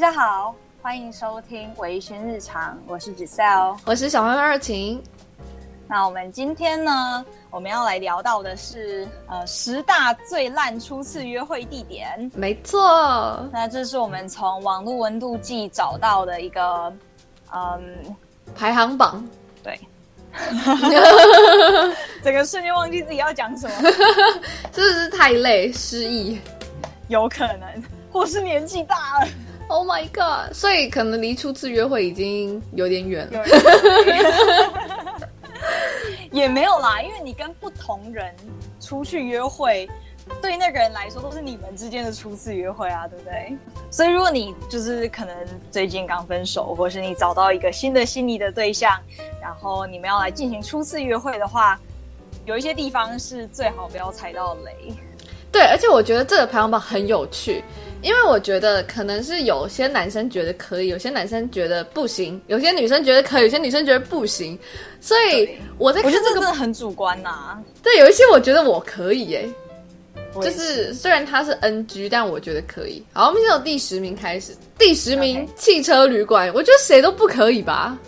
家好，欢迎收听微醺日常，我是 Giselle，我是小花二晴。那我们今天呢，我们要来聊到的是呃十大最烂初次约会地点。没错，那这是我们从网络温度计找到的一个嗯排行榜。对，整个瞬间忘记自己要讲什么，是不是太累失忆？有可能，或是年纪大了。Oh my god！所以可能离初次约会已经有点远了。也没有啦，因为你跟不同人出去约会，对那个人来说都是你们之间的初次约会啊，对不对？所以如果你就是可能最近刚分手，或是你找到一个新的心仪的对象，然后你们要来进行初次约会的话，有一些地方是最好不要踩到雷。对，而且我觉得这个排行榜很有趣。因为我觉得可能是有些男生觉得可以，有些男生觉得不行，有些女生觉得可以，有些女生觉得不行，所以我在看这个，我觉得这个真的很主观呐、啊。对，有一些我觉得我可以耶，就是虽然他是 NG，但我觉得可以。好，我们先从第十名开始，第十名汽车旅馆我觉得谁都不可以吧。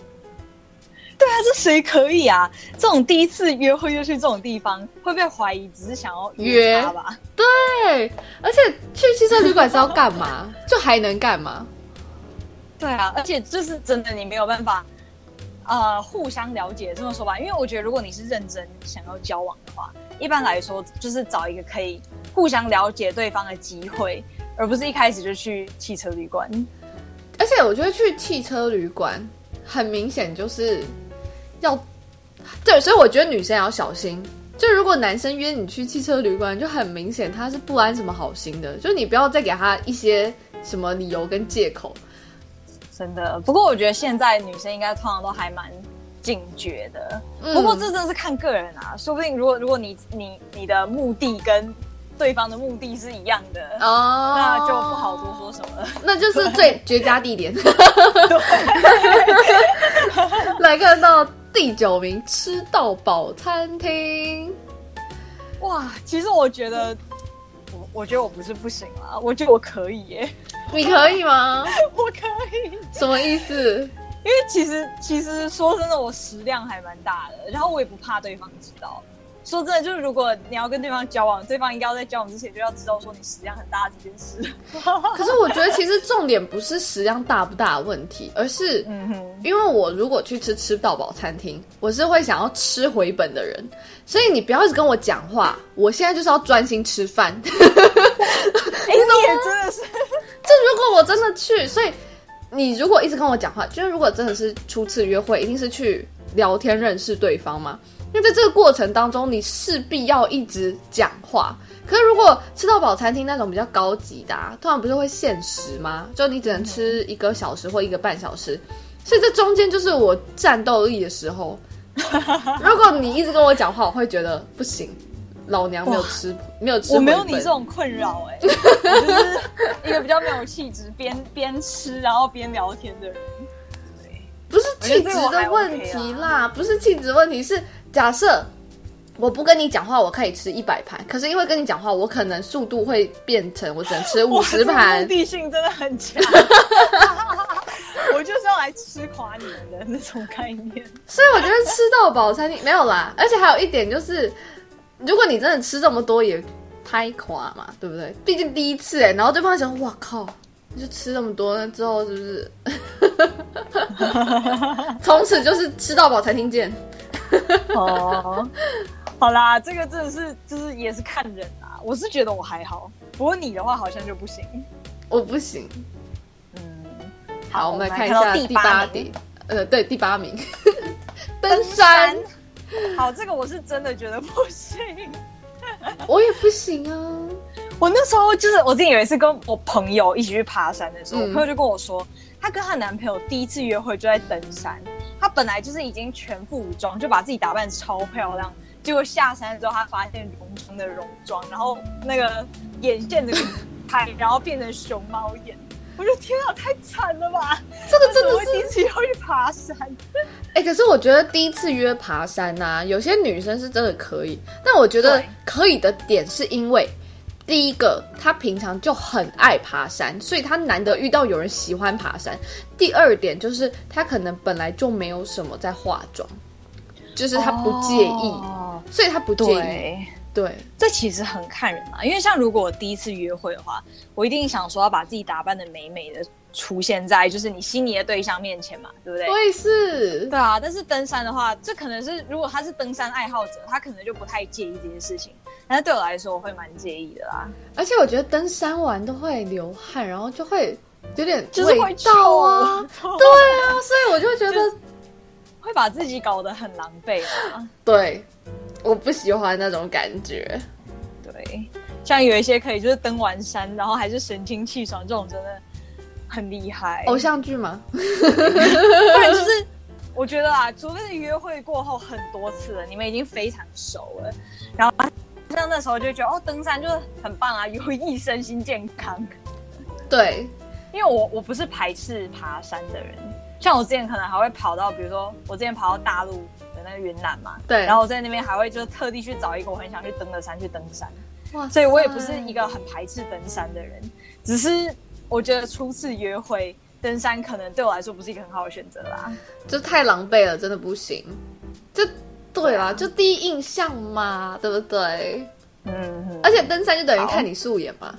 对啊，这谁可以啊？这种第一次约会就去这种地方，会被怀疑只是想要约他吧？对，而且去汽车旅馆是要干嘛？就还能干嘛？对啊，而且就是真的，你没有办法，呃，互相了解这么说吧。因为我觉得，如果你是认真想要交往的话，一般来说就是找一个可以互相了解对方的机会，而不是一开始就去汽车旅馆。而且我觉得去汽车旅馆很明显就是。要对，所以我觉得女生也要小心。就如果男生约你去汽车旅馆，就很明显他是不安什么好心的。就你不要再给他一些什么理由跟借口。真的，不过我觉得现在女生应该通常都还蛮警觉的。嗯、不过这真的是看个人啊，说不定如果如果你你你的目的跟对方的目的是一样的哦，那就不好多说什么了。那就是最绝佳地点。对，来看到。第九名吃到饱餐厅，哇！其实我觉得，我我觉得我不是不行啦，我觉得我可以耶。你可以吗？我可以。什么意思？因为其实其实说真的，我食量还蛮大的，然后我也不怕对方知道。说真的，就是如果你要跟对方交往，对方应该要在交往之前就要知道说你食量很大这件事。可是我觉得其实重点不是食量大不大的问题，而是，因为我如果去吃吃到饱餐厅，我是会想要吃回本的人，所以你不要一直跟我讲话，我现在就是要专心吃饭。哎、欸，你也真的是，就如果我真的去，所以你如果一直跟我讲话，就是如果真的是初次约会，一定是去聊天认识对方嘛。因为在这个过程当中，你势必要一直讲话。可是如果吃到饱餐厅那种比较高级的，啊，通常不是会限时吗？就你只能吃一个小时或一个半小时，所以这中间就是我战斗力的时候。如果你一直跟我讲话，我会觉得不行，老娘没有吃，没有吃。我没有你这种困扰哎，我就是一个比较没有气质，边边吃然后边聊天的人。不是气质的问题啦，不是气质问题是。假设我不跟你讲话，我可以吃一百盘。可是因为跟你讲话，我可能速度会变成我只能吃 五十盘。目的性真的很强，我就是要来吃垮你们的那种概念。所以我觉得吃到饱餐厅没有啦，而且还有一点就是，如果你真的吃这么多也太垮嘛，对不对？毕竟第一次哎、欸，然后对方想，哇靠，你就吃那么多，那之后是不是？从此就是吃到饱餐厅见。哦，好啦，这个真的是就是也是看人啊。我是觉得我还好，不过你的话好像就不行。我不行。嗯，好，我们来看一下第八点。呃，对，第八名，登山。好，这个我是真的觉得不行。我也不行啊。我那时候就是我自己有一次跟我朋友一起去爬山的时候，嗯、我朋友就跟我说，她跟她男朋友第一次约会就在登山。她本来就是已经全副武装，就把自己打扮超漂亮，结果下山之后，她发现浓浓的戎装，然后那个眼线的开，然后变成熊猫眼。我觉得天啊，太惨了吧！这个真的是第一次约会去爬山。哎、欸，可是我觉得第一次约爬山呐、啊，有些女生是真的可以，但我觉得可以的点是因为。第一个，他平常就很爱爬山，所以他难得遇到有人喜欢爬山。第二点就是他可能本来就没有什么在化妆，就是他不介意，哦、所以他不介意。对，这其实很看人嘛，因为像如果我第一次约会的话，我一定想说要把自己打扮的美美的。出现在就是你心仪的对象面前嘛，对不对？对是，对啊。但是登山的话，这可能是如果他是登山爱好者，他可能就不太介意这件事情。但是对我来说，我会蛮介意的啦。而且我觉得登山完都会流汗，然后就会有点味道啊。对啊，所以我就觉得 会把自己搞得很狼狈啊。对，我不喜欢那种感觉。对，像有一些可以就是登完山，然后还是神清气爽，这种真的。很厉害，偶像剧吗？不然就是，我觉得啊，除非是约会过后很多次了，你们已经非常熟了，然后像那时候就觉得哦，登山就是很棒啊，有益身心健康。对，因为我我不是排斥爬山的人，像我之前可能还会跑到，比如说我之前跑到大陆的那个云南嘛，对，然后我在那边还会就特地去找一个我很想去登的山去登山，哇，所以我也不是一个很排斥登山的人，只是。我觉得初次约会登山可能对我来说不是一个很好的选择啦，就太狼狈了，真的不行。就对啦，就第一印象嘛，对不对？嗯，嗯，而且登山就等于看你素颜嘛。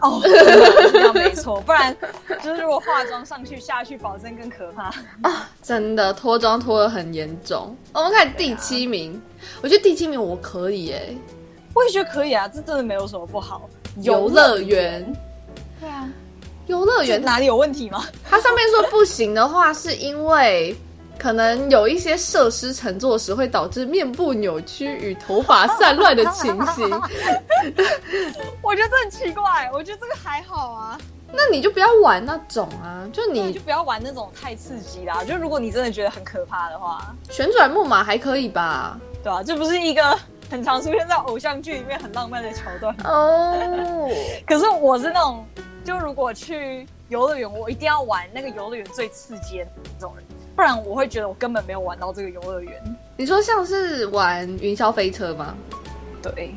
哦，这样没错，不然就是如果化妆上去下去，保证更可怕 啊！真的脱妆脱的很严重。我们看第七名，啊、我觉得第七名我可以哎，我也觉得可以啊，这真的没有什么不好。游乐园。对啊，游乐园哪里有问题吗？它上面说不行的话，是因为可能有一些设施乘坐时会导致面部扭曲与头发散乱的情形。我觉得这很奇怪，我觉得这个还好啊。那你就不要玩那种啊，就你就不要玩那种太刺激啦。就如果你真的觉得很可怕的话，旋转木马还可以吧？对啊，这不是一个。很常出现在偶像剧里面很浪漫的桥段哦。Oh. 可是我是那种，就如果去游乐园，我一定要玩那个游乐园最刺激的那种人，不然我会觉得我根本没有玩到这个游乐园。你说像是玩云霄飞车吗？对，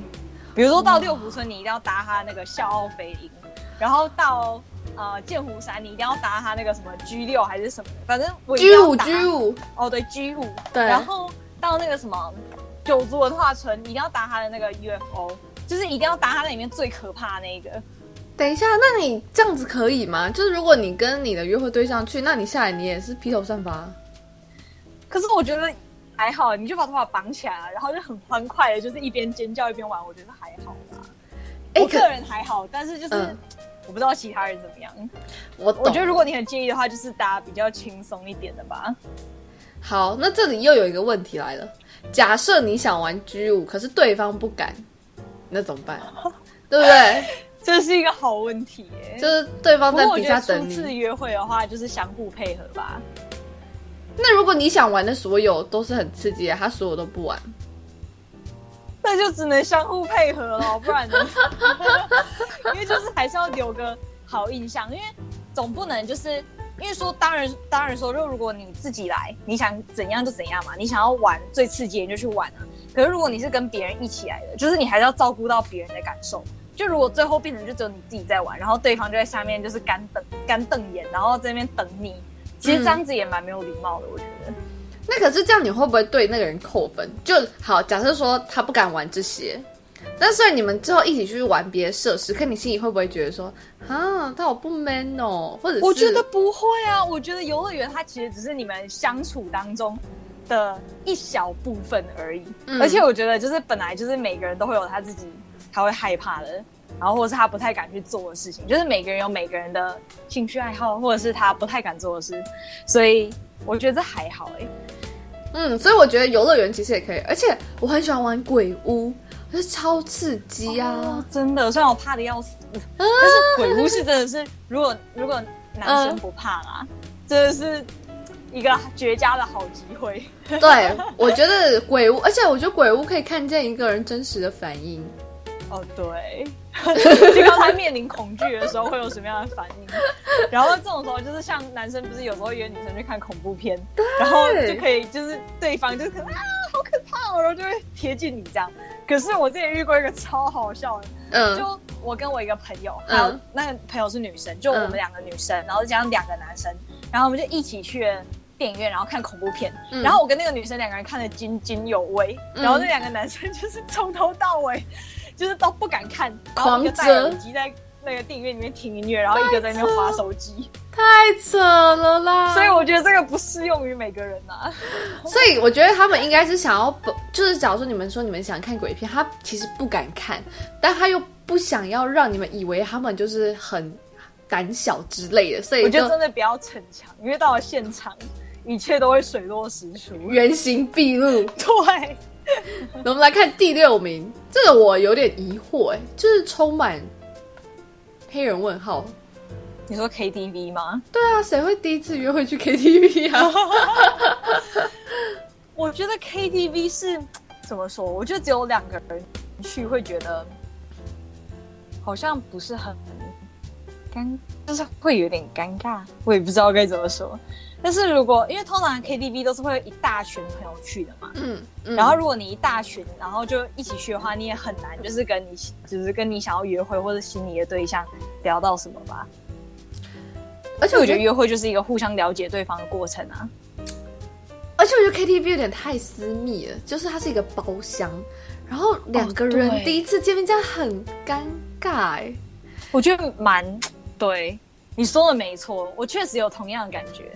比如说到六福村，你一定要搭它那个笑傲飞鹰，然后到呃剑湖山，你一定要搭它那个什么 G 六还是什么，反正我 G 五 G 五哦，对 G 五对，然后到那个什么。九族文化村，你一定要搭他的那个 UFO，就是一定要搭他那里面最可怕的那一个。等一下，那你这样子可以吗？就是如果你跟你的约会对象去，那你下来你也是披头散发。可是我觉得还好，你就把头发绑起来，然后就很欢快的，就是一边尖叫一边玩，我觉得还好吧。欸、我个人还好，但是就是、嗯、我不知道其他人怎么样。我懂我觉得如果你很介意的话，就是搭比较轻松一点的吧。好，那这里又有一个问题来了。假设你想玩 G 五，可是对方不敢，那怎么办？对不对？这是一个好问题耶。就是对方在底下等你。初次约会的话，就是相互配合吧。那如果你想玩的所有都是很刺激的，他所有都不玩，那就只能相互配合了，不然呢？因为就是还是要留个好印象，因为总不能就是。因为说当然当然说，就如果你自己来，你想怎样就怎样嘛。你想要玩最刺激，你就去玩啊。可是如果你是跟别人一起来的，就是你还是要照顾到别人的感受。就如果最后变成就只有你自己在玩，然后对方就在下面就是干瞪干瞪眼，然后在那边等你，其实这样子也蛮没有礼貌的，我觉得。那可是这样你会不会对那个人扣分？就好，假设说他不敢玩这些。那所以你们之后一起去玩别的设施，可你心里会不会觉得说，啊，他好不 man 哦？或者是我觉得不会啊，我觉得游乐园它其实只是你们相处当中的一小部分而已。嗯、而且我觉得就是本来就是每个人都会有他自己他会害怕的，然后或者是他不太敢去做的事情，就是每个人有每个人的兴趣爱好，或者是他不太敢做的事，所以我觉得这还好哎、欸。嗯，所以我觉得游乐园其实也可以，而且我很喜欢玩鬼屋。是超刺激啊、哦！真的，虽然我怕的要死，啊、但是鬼屋是真的是，如果如果男生不怕啦，啊、真的是一个绝佳的好机会。对，我觉得鬼屋，而且我觉得鬼屋可以看见一个人真实的反应。哦，对，就当他面临恐惧的时候会有什么样的反应。然后这种时候就是像男生不是有时候约女生去看恐怖片，然后就可以就是对方就是可能啊。好可怕哦，然后就会贴近你这样。可是我之前遇过一个超好笑的，嗯，就我跟我一个朋友，还有那个朋友是女生，就我们两个女生，然后加上两个男生，然后我们就一起去了电影院，然后看恐怖片。然后我跟那个女生两个人看得津津有味，然后那两个男生就是从头到尾就是都不敢看，然后一个戴耳机在那个电影院里面听音乐，然后一个在那边划手机。太扯了啦！所以我觉得这个不适用于每个人呐、啊。所以我觉得他们应该是想要，就是假如说你们说你们想看鬼片，他其实不敢看，但他又不想要让你们以为他们就是很胆小之类的。所以我觉得真的不要逞强，因为到了现场，一切都会水落石出，原形毕露。对。我们来看第六名，这个我有点疑惑，哎，就是充满黑人问号。你说 KTV 吗？对啊，谁会第一次约会去 KTV 啊？我觉得 KTV 是怎么说？我觉得只有两个人去会觉得好像不是很尴，就是会有点尴尬。我也不知道该怎么说。但是如果因为通常 KTV 都是会有一大群朋友去的嘛，嗯，嗯，然后如果你一大群，然后就一起去的话，你也很难就是跟你就是跟你想要约会或者心仪的对象聊到什么吧。而且我觉得约会就是一个互相了解对方的过程啊。而且我觉得 KTV 有点太私密了，就是它是一个包厢，然后两个人第一次见面这样很尴尬欸。我觉得蛮对，你说的没错，我确实有同样的感觉，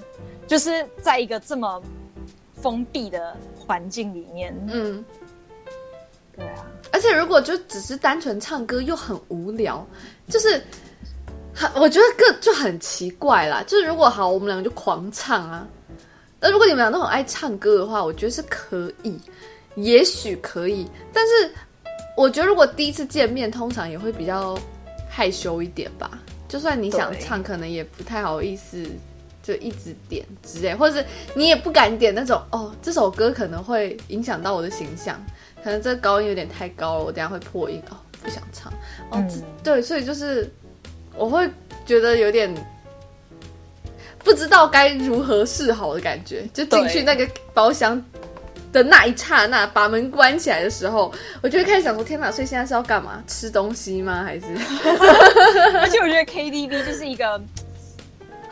就是在一个这么封闭的环境里面，嗯，对啊。而且如果就只是单纯唱歌又很无聊，就是很。我觉得个就很奇怪啦，就是如果好，我们两个就狂唱啊。那如果你们俩都很爱唱歌的话，我觉得是可以，也许可以。但是我觉得如果第一次见面，通常也会比较害羞一点吧。就算你想唱，可能也不太好意思，就一直点之类，或者是你也不敢点那种哦，这首歌可能会影响到我的形象，可能这高音有点太高了，我等下会破音哦，不想唱。哦，嗯、对，所以就是。我会觉得有点不知道该如何是好的感觉，就进去那个包厢的那一刹那，把门关起来的时候，我就会开始想说：天哪！所以现在是要干嘛？吃东西吗？还是？而且我觉得 KTV 就是一个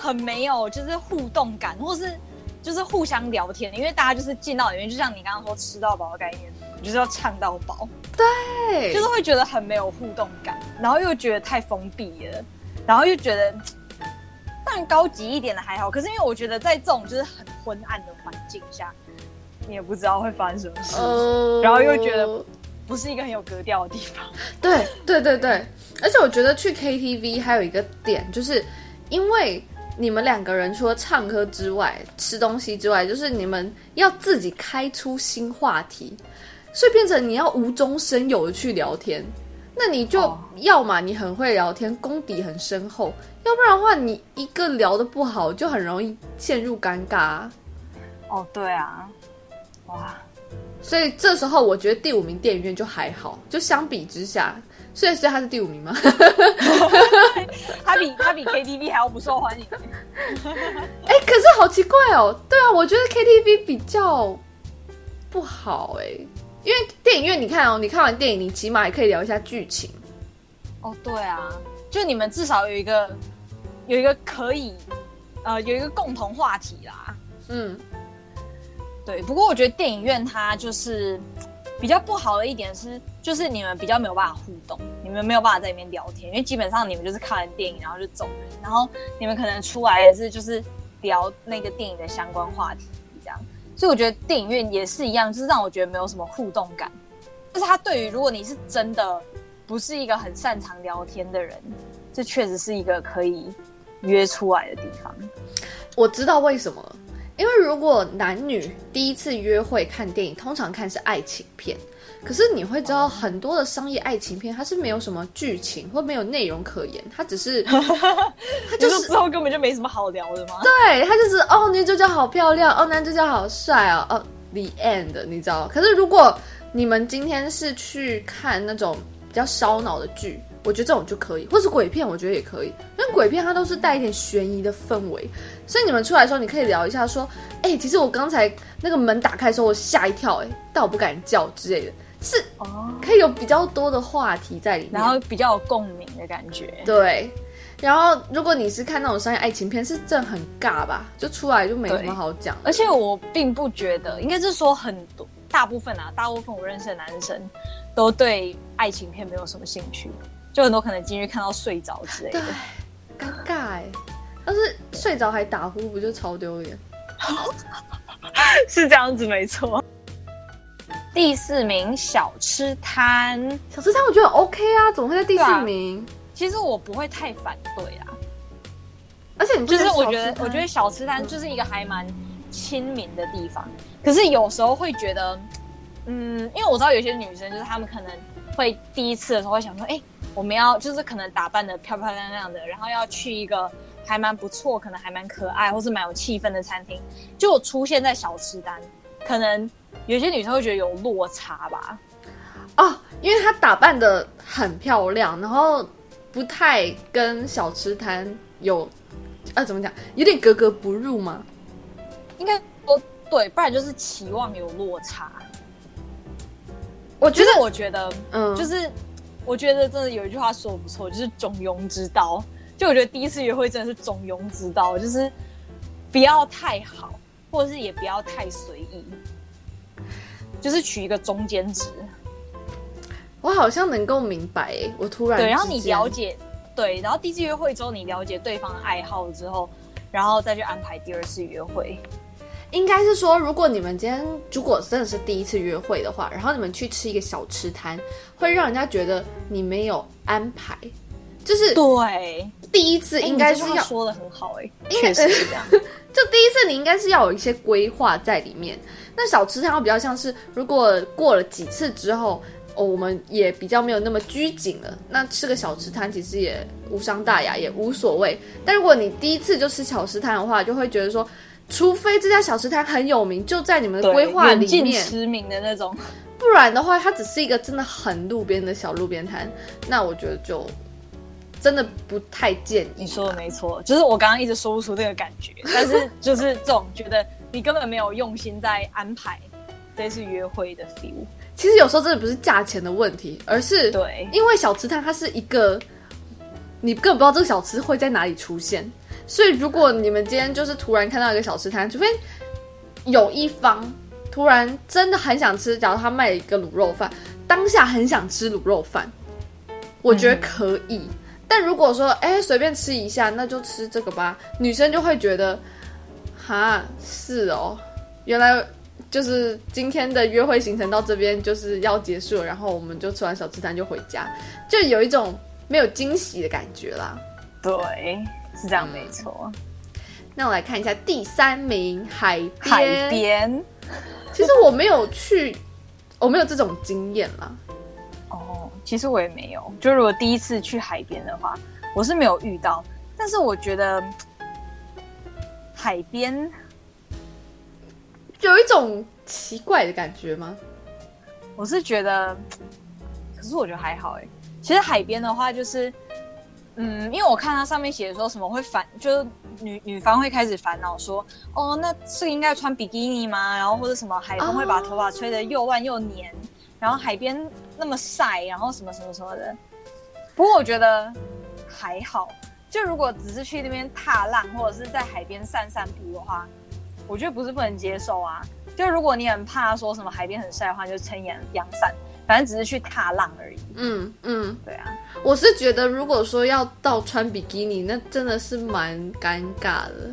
很没有就是互动感，或是就是互相聊天，因为大家就是进到里面，就像你刚刚说吃到饱的概念，就是要唱到饱，对，就是会觉得很没有互动感，然后又觉得太封闭了。然后又觉得，当然高级一点的还好，可是因为我觉得在这种就是很昏暗的环境下，你也不知道会发生什么事，呃、然后又觉得不是一个很有格调的地方。对对对对，而且我觉得去 KTV 还有一个点，就是因为你们两个人除了唱歌之外，吃东西之外，就是你们要自己开出新话题，所以变成你要无中生有的去聊天。那你就要嘛，你很会聊天，功底很深厚；要不然的话，你一个聊得不好，就很容易陷入尴尬啊。哦，对啊，哇！所以这时候我觉得第五名电影院就还好，就相比之下，所以所以他是第五名吗？他比他比 KTV 还要不受欢迎。哎、欸，可是好奇怪哦。对啊，我觉得 KTV 比较不好哎。因为电影院，你看哦，你看完电影，你起码也可以聊一下剧情。哦，对啊，就你们至少有一个有一个可以呃有一个共同话题啦。嗯，对。不过我觉得电影院它就是比较不好的一点是，就是你们比较没有办法互动，你们没有办法在里面聊天，因为基本上你们就是看完电影然后就走了，然后你们可能出来也是就是聊那个电影的相关话题这样。所以我觉得电影院也是一样，就是让我觉得没有什么互动感。就是他对于如果你是真的不是一个很擅长聊天的人，这确实是一个可以约出来的地方。我知道为什么，因为如果男女第一次约会看电影，通常看是爱情片。可是你会知道，很多的商业爱情片，它是没有什么剧情或没有内容可言，它只是，它就是之后根本就没什么好聊的吗？对，它就是哦，女主角好漂亮，哦，男主角好帅哦，哦，the end，你知道？可是如果你们今天是去看那种比较烧脑的剧，我觉得这种就可以，或是鬼片，我觉得也可以。因为鬼片它都是带一点悬疑的氛围，所以你们出来的时候，你可以聊一下，说，哎、欸，其实我刚才那个门打开的时候，我吓一跳、欸，哎，但我不敢叫之类的，是哦，可以有比较多的话题在里面，然后比较有共鸣的感觉。对，然后如果你是看那种商业爱情片，是真的很尬吧？就出来就没什么好讲。而且我并不觉得，应该是说很多大部分啊，大部分我认识的男生都对爱情片没有什么兴趣。就很多可能进去看到睡着之类的，尴尬哎！要是睡着还打呼，不就超丢脸？是这样子没错。第四名小吃摊，小吃摊我觉得 OK 啊，怎么会在第四名？啊、其实我不会太反对啊，而且你就是我觉得，我觉得小吃摊就是一个还蛮亲民的地方。可是有时候会觉得，嗯，因为我知道有些女生就是她们可能会第一次的时候会想说，哎、欸。我们要就是可能打扮的漂漂亮亮的，然后要去一个还蛮不错，可能还蛮可爱，或是蛮有气氛的餐厅，就出现在小吃摊，可能有些女生会觉得有落差吧。哦，因为她打扮的很漂亮，然后不太跟小吃摊有，啊，怎么讲，有点格格不入吗？应该说对，不然就是期望有落差。我觉得，我觉得，嗯，就是。我觉得真的有一句话说的不错，就是中庸之道。就我觉得第一次约会真的是中庸之道，就是不要太好，或者是也不要太随意，就是取一个中间值。我好像能够明白，我突然对，然后你了解对，然后第一次约会之后，你了解对方的爱好之后，然后再去安排第二次约会。应该是说，如果你们今天如果真的是第一次约会的话，然后你们去吃一个小吃摊，会让人家觉得你没有安排，就是对第一次应该是要、欸、说的很好哎、欸，确实是这样。就第一次你应该是要有一些规划在里面。那小吃摊会比较像是，如果过了几次之后，哦，我们也比较没有那么拘谨了，那吃个小吃摊其实也无伤大雅，也无所谓。但如果你第一次就吃小吃摊的话，就会觉得说。除非这家小吃摊很有名，就在你们的规划里面，驰名的那种，不然的话，它只是一个真的很路边的小路边摊，那我觉得就真的不太建议。你说的没错，就是我刚刚一直说不出这个感觉，但是就是这种觉得你根本没有用心在安排这次约会的 feel。其实有时候真的不是价钱的问题，而是对，因为小吃摊它是一个，你根本不知道这个小吃会在哪里出现。所以，如果你们今天就是突然看到一个小吃摊，除非有一方突然真的很想吃，假如他卖了一个卤肉饭，当下很想吃卤肉饭，我觉得可以。嗯、但如果说哎随便吃一下，那就吃这个吧，女生就会觉得，哈是哦，原来就是今天的约会行程到这边就是要结束了，然后我们就吃完小吃摊就回家，就有一种没有惊喜的感觉啦。对。是这样没错，嗯，那我来看一下第三名海边。海边，其实我没有去，我没有这种经验啦。哦，其实我也没有。就如果第一次去海边的话，我是没有遇到。但是我觉得海边有一种奇怪的感觉吗？我是觉得，可是我觉得还好哎。其实海边的话，就是。嗯，因为我看它上面写的说什么会烦，就是女女方会开始烦恼说，哦，那是应该穿比基尼吗？然后或者什么海风会把头发吹得又乱又黏，然后海边那么晒，然后什么什么什么的。不过我觉得还好，就如果只是去那边踏浪或者是在海边散散步的话，我觉得不是不能接受啊。就如果你很怕说什么海边很晒的话，就撑阳阳伞。反正只是去踏浪而已。嗯嗯，对啊，我是觉得如果说要到穿比基尼，那真的是蛮尴尬的。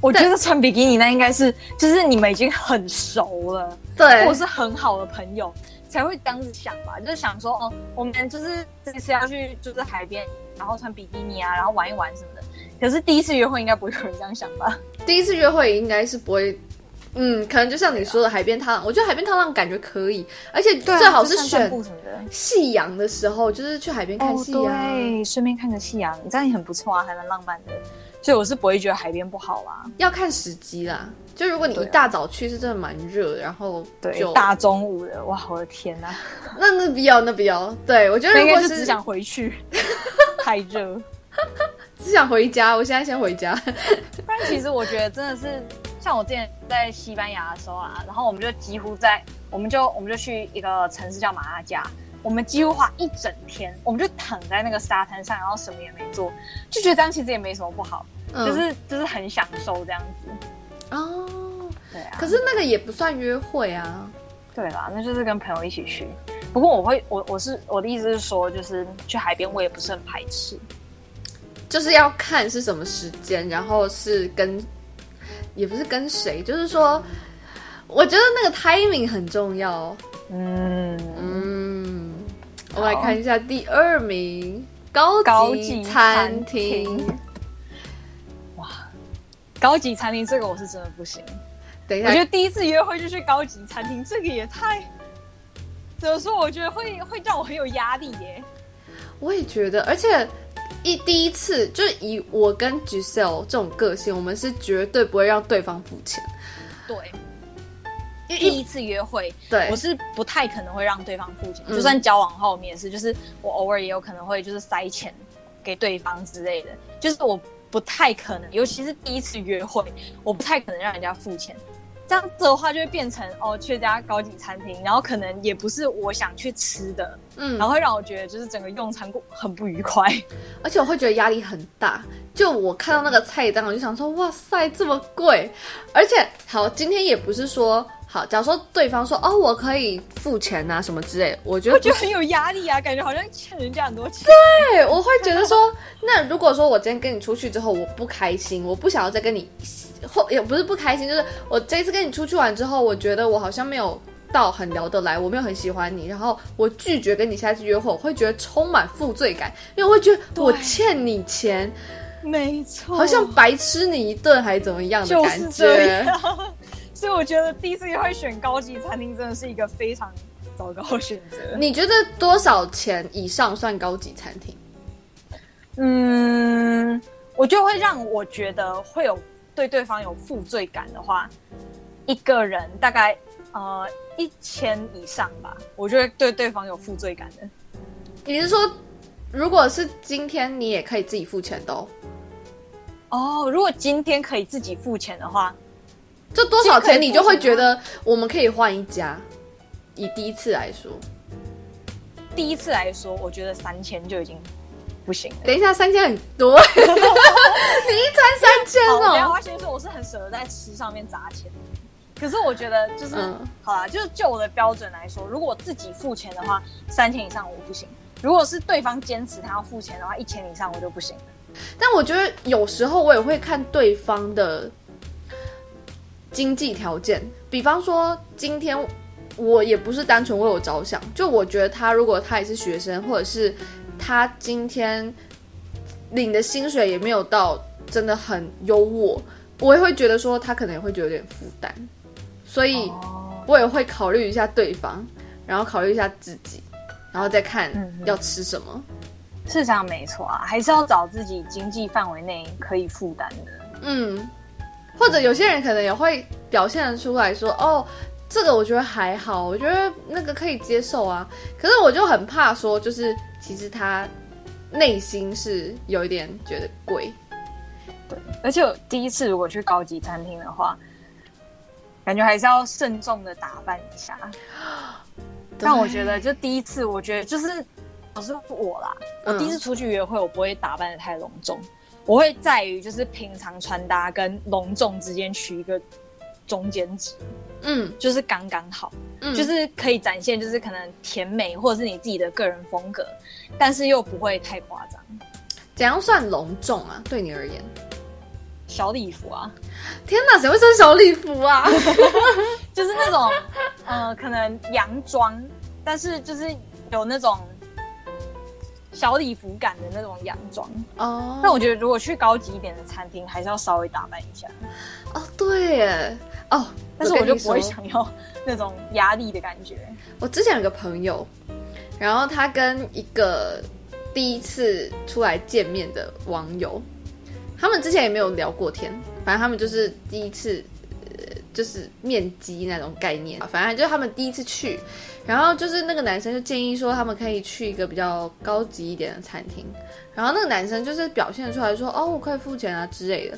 我觉得穿比基尼那应该是，就是你们已经很熟了，对，或是很好的朋友才会这样子想吧，就是想说，哦，我们就是这次要去就是海边，然后穿比基尼啊，然后玩一玩什么的。可是第一次约会应该不会有人这样想吧？第一次约会应该是不会。嗯，可能就像你说的海边踏浪，我觉得海边踏浪感觉可以，而且最好是选夕阳的时候，就是去海边看夕阳，对，顺便看个夕阳，这样也很不错啊，还蛮浪漫的。所以我是不会觉得海边不好啦。要看时机啦。就如果你一大早去，是真的蛮热，然后对大中午的，哇，我的天呐、啊！那那必要，那必要。对我觉得如果是只想回去，太热，只想回家。我现在先回家。不然其实我觉得真的是，像我之前在西班牙的时候啊，然后我们就几乎在，我们就我们就去一个城市叫马拉加，我们几乎花一整天，我们就躺在那个沙滩上，然后什么也没做，就觉得这样其实也没什么不好，嗯、就是就是很享受这样子。哦，对啊，可是那个也不算约会啊。对啦，那就是跟朋友一起去。不过我会，我我是我的意思是说，就是去海边，我也不是很排斥。就是要看是什么时间，然后是跟，也不是跟谁，就是说，我觉得那个 timing 很重要。嗯嗯，我来看一下第二名，高级餐厅。高级餐厅这个我是真的不行。等一下，我觉得第一次约会就去高级餐厅，这个也太……怎么说？我觉得会会让我很有压力耶。我也觉得，而且一第一次就是以我跟 Giselle 这种个性，我们是绝对不会让对方付钱。对，因为第一次约会，对，我是不太可能会让对方付钱。就算交往后，我们也是，就是我偶尔也有可能会就是塞钱给对方之类的，就是我。不太可能，尤其是第一次约会，我不太可能让人家付钱。这样子的话，就会变成哦，去家高级餐厅，然后可能也不是我想去吃的，嗯，然后会让我觉得就是整个用餐过很不愉快，而且我会觉得压力很大。就我看到那个菜单，我就想说，哇塞，这么贵！而且好，今天也不是说。好，假如说对方说哦，我可以付钱啊，什么之类的，我觉得我觉得很有压力啊，感觉好像欠人家很多钱。对，我会觉得说，那如果说我今天跟你出去之后，我不开心，我不想要再跟你，或也不是不开心，就是我这一次跟你出去玩之后，我觉得我好像没有到很聊得来，我没有很喜欢你，然后我拒绝跟你下次约会，我会觉得充满负罪感，因为我会觉得我欠你钱，没错，好像白吃你一顿还是怎么样的感觉。所以我觉得第一次约会选高级餐厅真的是一个非常糟糕的选择。你觉得多少钱以上算高级餐厅？嗯，我就会让我觉得会有对对方有负罪感的话，一个人大概呃一千以上吧，我觉得对对方有负罪感的。你是说，如果是今天你也可以自己付钱的哦？哦，如果今天可以自己付钱的话。就多少钱，你就会觉得我们可以换一家。以第一次来说，第一次来说，我觉得三千就已经不行了。等一下，三千很多，你一餐三千哦。我要先说，我是很舍得在吃上面砸钱。可是我觉得，就是、嗯、好啦，就是就我的标准来说，如果我自己付钱的话，三千以上我不行；如果是对方坚持他要付钱的话，一千以上我就不行。但我觉得有时候我也会看对方的。经济条件，比方说今天我也不是单纯为我着想，就我觉得他如果他也是学生，或者是他今天领的薪水也没有到真的很优渥，我也会觉得说他可能也会觉得有点负担，所以我也会考虑一下对方，然后考虑一下自己，然后再看要吃什么。是这样没错啊，还是要找自己经济范围内可以负担的。嗯。或者有些人可能也会表现出来说：“哦，这个我觉得还好，我觉得那个可以接受啊。”可是我就很怕说，就是其实他内心是有一点觉得贵。对，而且我第一次如果去高级餐厅的话，感觉还是要慎重的打扮一下。但我觉得，就第一次，我觉得就是，我是我啦，我第一次出去约会，我不会打扮的太隆重。我会在于就是平常穿搭跟隆重之间取一个中间值，嗯，就是刚刚好，嗯，就是可以展现就是可能甜美或者是你自己的个人风格，但是又不会太夸张。怎样算隆重啊？对你而言，小礼服啊？天哪，谁会穿小礼服啊？就是那种呃，可能洋装，但是就是有那种。小礼服感的那种洋装哦，但我觉得如果去高级一点的餐厅，还是要稍微打扮一下哦。对耶，哦，但是我就不会想要 那种压力的感觉。我之前有个朋友，然后他跟一个第一次出来见面的网友，他们之前也没有聊过天，反正他们就是第一次，呃，就是面积那种概念。反正就是他们第一次去，然后就是那个男生就建议说他们可以去一个比较高级一点的餐厅，然后那个男生就是表现出来说哦，我可以付钱啊之类的。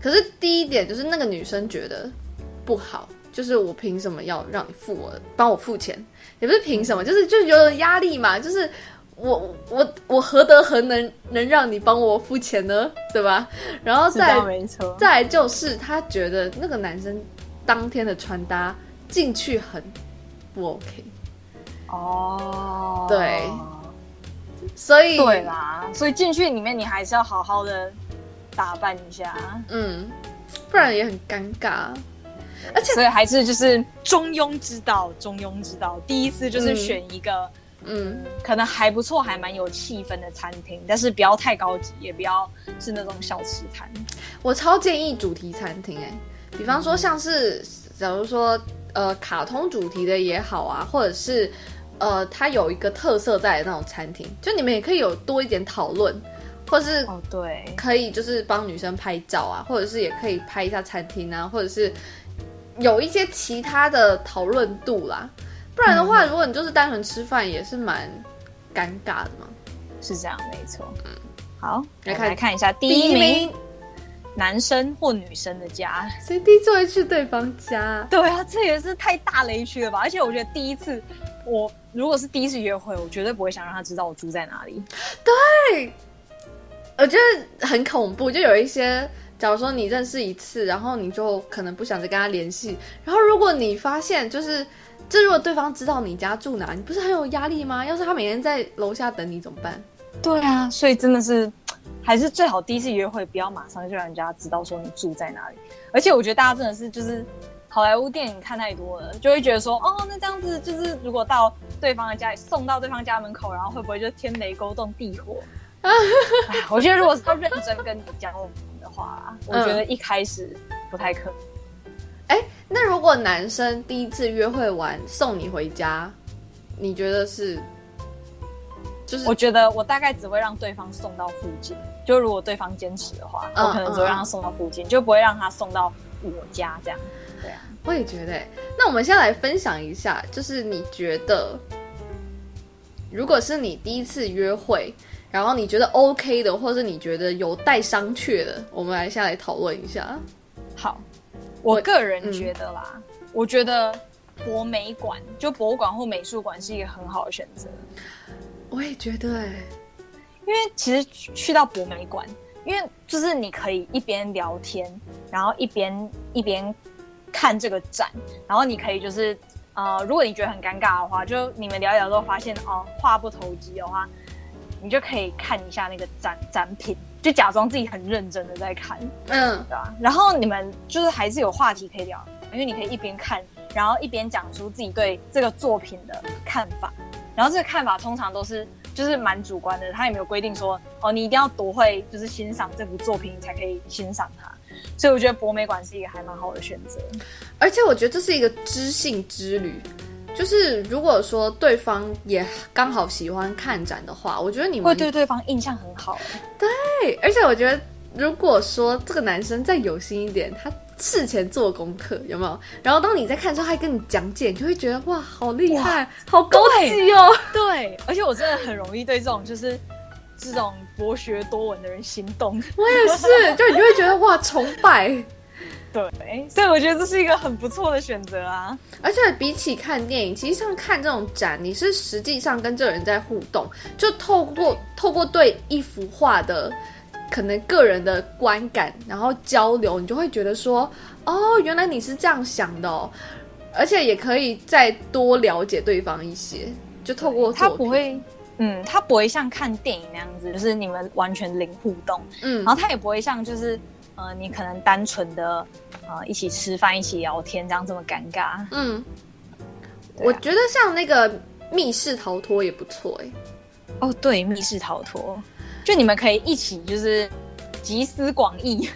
可是第一点就是那个女生觉得不好，就是我凭什么要让你付我帮我付钱？也不是凭什么，就是就有压力嘛，就是。我我我何德何能能让你帮我付钱呢？对吧？然后再再来就是他觉得那个男生当天的穿搭进去很不 OK 哦，对，所以对啦，所以进去里面你还是要好好的打扮一下，嗯，不然也很尴尬，而且所以还是就是中庸之道，中庸之道，第一次就是选一个。嗯。嗯，可能还不错，还蛮有气氛的餐厅，但是不要太高级，也不要是那种小吃摊。我超建议主题餐厅，哎，比方说像是，假如说呃卡通主题的也好啊，或者是呃它有一个特色在的那种餐厅，就你们也可以有多一点讨论，或者是哦对，可以就是帮女生拍照啊，或者是也可以拍一下餐厅啊，或者是有一些其他的讨论度啦。不然的话，嗯、如果你就是单纯吃饭，也是蛮尴尬的嘛。是这样，没错。嗯，好，来看来看一下第一名，男生或女生的家，谁第一次会去对方家？对啊，这也是太大雷区了吧？而且我觉得第一次，我如果是第一次约会，我绝对不会想让他知道我住在哪里。对，我觉得很恐怖。就有一些，假如说你认识一次，然后你就可能不想再跟他联系，然后如果你发现就是。这如果对方知道你家住哪，你不是很有压力吗？要是他每天在楼下等你怎么办？对啊，所以真的是还是最好第一次约会不要马上就让人家知道说你住在哪里。而且我觉得大家真的是就是好莱坞电影看太多了，就会觉得说哦，那这样子就是如果到对方的家里送到对方家门口，然后会不会就天雷勾动地火？我觉得如果是要认真跟你讲的话，我觉得一开始不太可能。哎、嗯。那如果男生第一次约会完送你回家，你觉得是？就是我觉得我大概只会让对方送到附近，就如果对方坚持的话，嗯、我可能只会让他送到附近，嗯、就不会让他送到我家这样。对啊，我也觉得。那我们先来分享一下，就是你觉得，如果是你第一次约会，然后你觉得 OK 的，或者是你觉得有待商榷的，我们来下来讨论一下。好。我个人觉得啦，嗯、我觉得博美馆就博物馆或美术馆是一个很好的选择。我也觉得，因为其实去到博美馆，因为就是你可以一边聊天，然后一边一边看这个展，然后你可以就是呃，如果你觉得很尴尬的话，就你们聊一聊之后发现哦，话不投机的话，你就可以看一下那个展展品。就假装自己很认真的在看，嗯，对吧？然后你们就是还是有话题可以聊，因为你可以一边看，然后一边讲出自己对这个作品的看法。然后这个看法通常都是就是蛮主观的，他也没有规定说哦，你一定要多会就是欣赏这部作品，你才可以欣赏它。所以我觉得博美馆是一个还蛮好的选择，而且我觉得这是一个知性之旅。就是如果说对方也刚好喜欢看展的话，我觉得你们会对对方印象很好。对，而且我觉得如果说这个男生再有心一点，他事前做功课有没有？然后当你在看的时候，他还跟你讲解，你就会觉得哇，好厉害，好高级哦。对，而且我真的很容易对这种就是这种博学多闻的人心动。我也是，就你就会觉得哇，崇拜。对，所以我觉得这是一个很不错的选择啊！而且比起看电影，其实像看这种展，你是实际上跟这个人在互动，就透过透过对一幅画的可能个人的观感，然后交流，你就会觉得说，哦，原来你是这样想的哦，而且也可以再多了解对方一些，就透过他不会，嗯，他不会像看电影那样子，就是你们完全零互动，嗯，然后他也不会像就是。呃，你可能单纯的呃一起吃饭、一起聊天，这样这么尴尬。嗯，啊、我觉得像那个密室逃脱也不错哎。哦，对，密室逃脱，就你们可以一起就是集思广益，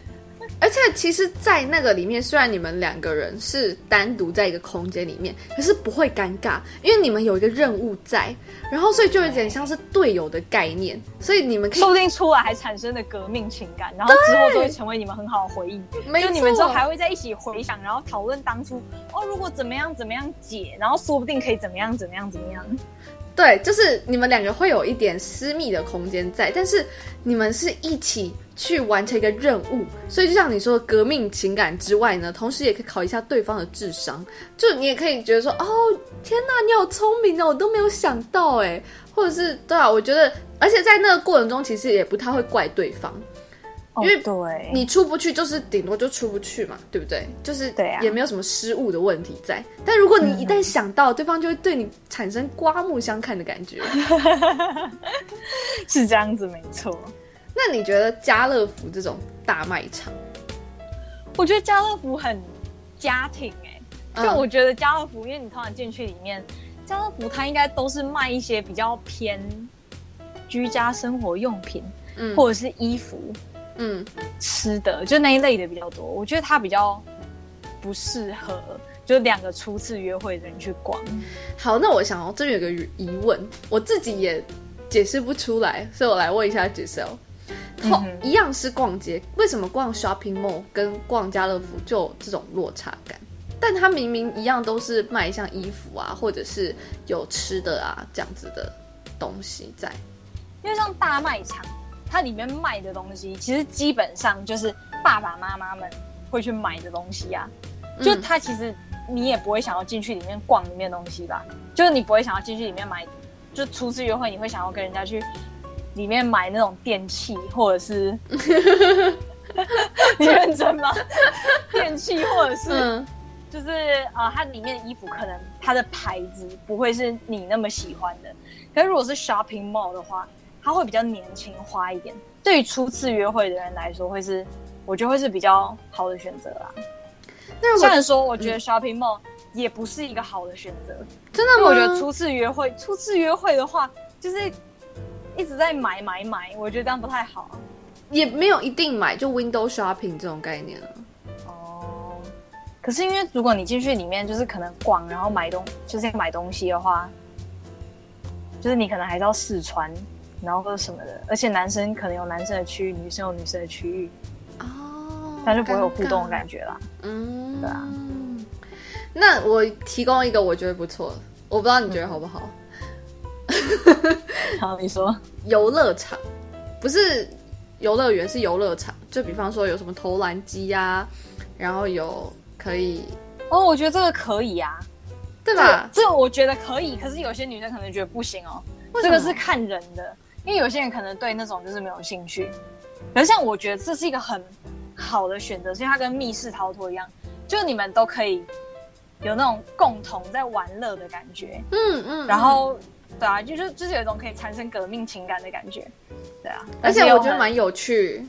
而且且其实，在那个里面，虽然你们两个人是单独在一个空间里面，可是不会尴尬，因为你们有一个任务在，然后所以就有点像是队友的概念，所以你们可以说不定出来还产生了革命情感，然后之后就会成为你们很好的回忆。没错，就你们之后还会在一起回想，然后讨论当初哦，如果怎么样怎么样解，然后说不定可以怎么样怎么样怎么样。对，就是你们两个会有一点私密的空间在，但是你们是一起去完成一个任务，所以就像你说的革命情感之外呢，同时也可以考一下对方的智商。就你也可以觉得说，哦，天哪，你好聪明哦，我都没有想到哎，或者是对啊，我觉得，而且在那个过程中，其实也不太会怪对方。因为对你出不去，就是顶多就出不去嘛，对不对？就是对啊，也没有什么失误的问题在。但如果你一旦想到，对方就会对你产生刮目相看的感觉，是这样子，没错。那你觉得家乐福这种大卖场？我觉得家乐福很家庭哎、欸，就我觉得家乐福，因为你通常进去里面，家乐福它应该都是卖一些比较偏居家生活用品，嗯，或者是衣服。嗯，吃的就那一类的比较多，我觉得它比较不适合就两个初次约会的人去逛。好，那我想哦，这边有个疑问，我自己也解释不出来，所以我来问一下 Giselle。同一样是逛街，为什么逛 shopping mall 跟逛家乐福就有这种落差感？但它明明一样都是卖像衣服啊，或者是有吃的啊这样子的东西在，因为像大卖场。它里面卖的东西，其实基本上就是爸爸妈妈们会去买的东西啊。就它其实你也不会想要进去里面逛里面的东西吧？就是你不会想要进去里面买，就初次约会你会想要跟人家去里面买那种电器，或者是 你认真吗？电器或者是就是啊、呃，它里面的衣服可能它的牌子不会是你那么喜欢的。可是如果是 shopping mall 的话，它会比较年轻化一点，对于初次约会的人来说，会是我觉得会是比较好的选择啦。那虽然说，我觉得 shopping mall 也不是一个好的选择，真的吗？我觉得初次约会，初次约会的话，就是一直在买买买，我觉得这样不太好。也没有一定买，就 window shopping 这种概念啊。哦，可是因为如果你进去里面，就是可能逛，然后买东，就是买东西的话，就是你可能还是要试穿。然后或者什么的，而且男生可能有男生的区域，女生有女生的区域，哦，那就不会有互动的感觉啦。嗯，对啊。那我提供一个我觉得不错，我不知道你觉得好不好？嗯、好，你说。游乐场不是游乐园，是游乐场。就比方说有什么投篮机呀，然后有可以哦，我觉得这个可以呀、啊，对吧？这个我觉得可以，可是有些女生可能觉得不行哦。这个是看人的。因为有些人可能对那种就是没有兴趣，可是像我觉得这是一个很好的选择，所以它跟密室逃脱一样，就你们都可以有那种共同在玩乐的感觉，嗯嗯，然后对啊，就是就是有一种可以产生革命情感的感觉，对啊，而且我觉得蛮有趣，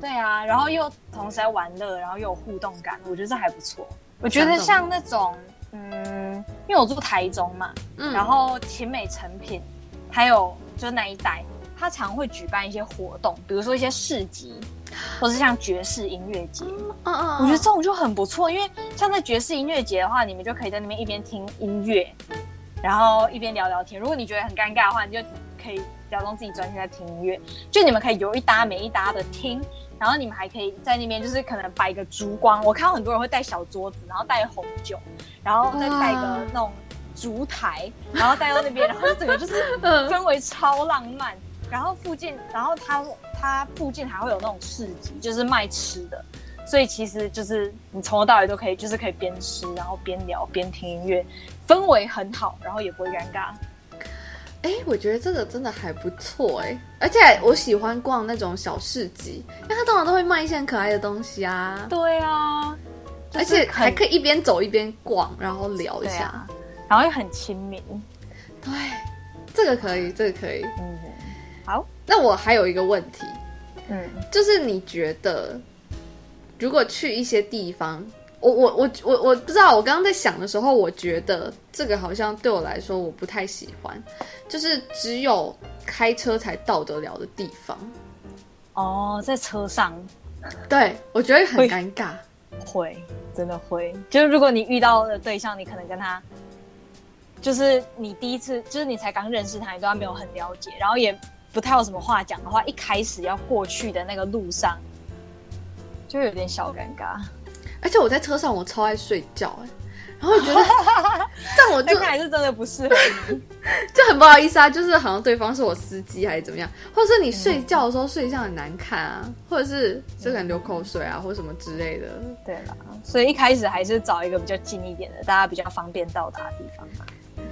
对啊，然后又同时在玩乐，然后又有互动感，我觉得这还不错。我觉得像那种嗯，因为我住台中嘛，嗯，然后勤美成品还有就是那一带。他常会举办一些活动，比如说一些市集，或是像爵士音乐节。嗯嗯，我觉得这种就很不错，因为像在爵士音乐节的话，你们就可以在那边一边听音乐，然后一边聊聊天。如果你觉得很尴尬的话，你就可以假装自己专心在听音乐。就你们可以有一搭没一搭的听，然后你们还可以在那边就是可能摆个烛光。我看到很多人会带小桌子，然后带红酒，然后再带个那种烛台，然后带到那边，然后整个就是氛围超浪漫。然后附近，然后它它附近还会有那种市集，就是卖吃的，所以其实就是你从头到尾都可以，就是可以边吃，然后边聊边听音乐，氛围很好，然后也不会尴尬。哎，我觉得这个真的还不错哎，而且我喜欢逛那种小市集，因为它通常都会卖一些很可爱的东西啊。对啊，而且还可以一边走一边逛，然后聊一下，啊、然后又很亲民。对，这个可以，这个可以，嗯。好，那我还有一个问题，嗯，就是你觉得，如果去一些地方，我我我我我不知道，我刚刚在想的时候，我觉得这个好像对我来说我不太喜欢，就是只有开车才到得了的地方。哦，在车上，对，我觉得很尴尬。会，真的会。就是如果你遇到的对象，你可能跟他，就是你第一次，就是你才刚认识他，你对他没有很了解，然后也不太有什么话讲的话，一开始要过去的那个路上，就有点小尴尬。而且我在车上，我超爱睡觉，哎。然后我觉得，但我就还是真的不适合你，就很不好意思啊。就是好像对方是我司机还是怎么样，或者是你睡觉的时候睡相很难看啊，嗯、或者是就可能流口水啊，或者什么之类的。对啦，所以一开始还是找一个比较近一点的，大家比较方便到达的地方吧。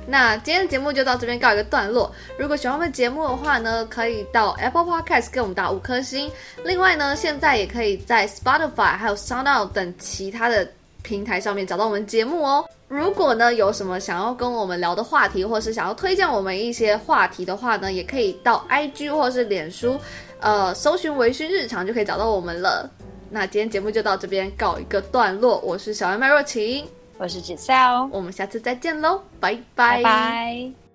那今天的节目就到这边告一个段落。如果喜欢我们节目的话呢，可以到 Apple Podcast 给我们打五颗星。另外呢，现在也可以在 Spotify 还有 SoundOut 等其他的。平台上面找到我们节目哦。如果呢有什么想要跟我们聊的话题，或是想要推荐我们一些话题的话呢，也可以到 IG 或是脸书，呃，搜寻“微醺日常”就可以找到我们了。那今天节目就到这边告一个段落。我是小妹麦若晴，我是 Giselle，我们下次再见喽，拜拜。拜拜。